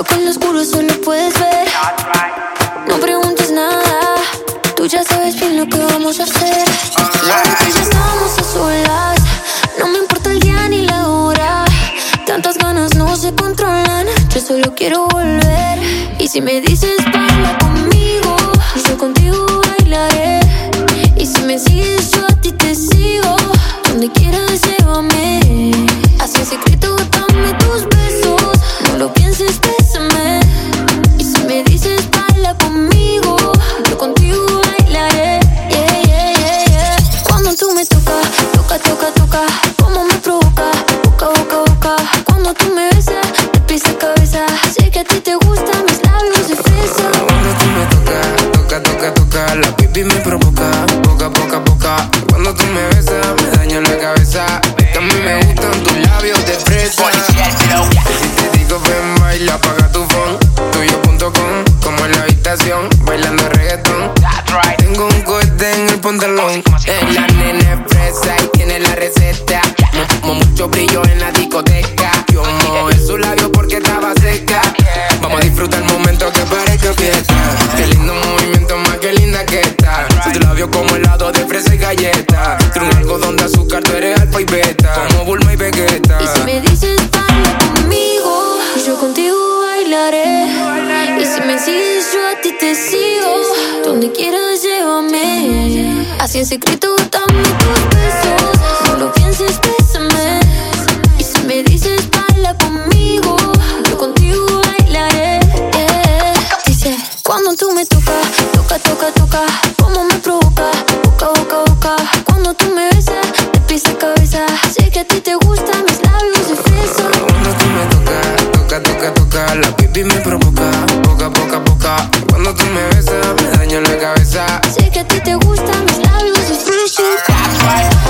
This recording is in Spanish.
Yo con lo oscuro solo puedes ver. No preguntes nada. Tú ya sabes bien lo que vamos a hacer. Y ahora ya estamos a solas, no me importa el día ni la hora. Tantas ganas no se controlan. Yo solo quiero volver. Y si me dices baila conmigo, yo contigo bailaré. Me tocas, toca, toca, toca, como me provoca, pantalón. En la nena es fresa y tiene la receta. Mu- mucho brillo en la discoteca. Yo mojé su labio porque estaba seca. Vamos a disfrutar el momento que parezca fiesta. Qué lindo movimiento, más que linda que está. Sus labios como helado de fresa y galleta. Tiene un algodón de azúcar, tú eres alfa y beta. Como Bulma y Vegeta. Y si me dices baila conmigo, yo contigo bailaré. Y si me sigues, yo a ti te sigo. Donde quieras, llévame. Así en secreto, dame tus besos. No lo pienses, bésame. Y si me dices baila conmigo, yo contigo bailaré. Yeah. Dice, cuando tú me tocas, toca, toca, toca, como me provoca, boca, boca, boca. Cuando tú me besas, de pies a cabeza. Sé que a ti te gustan mis labios de fresa. Cuando tú me tocas, toca, toca, toca, la pipi me provoca, poca, poca, poca. Cuando tú me besas, daño. Sé que a ti te gustan mis labios difíciles.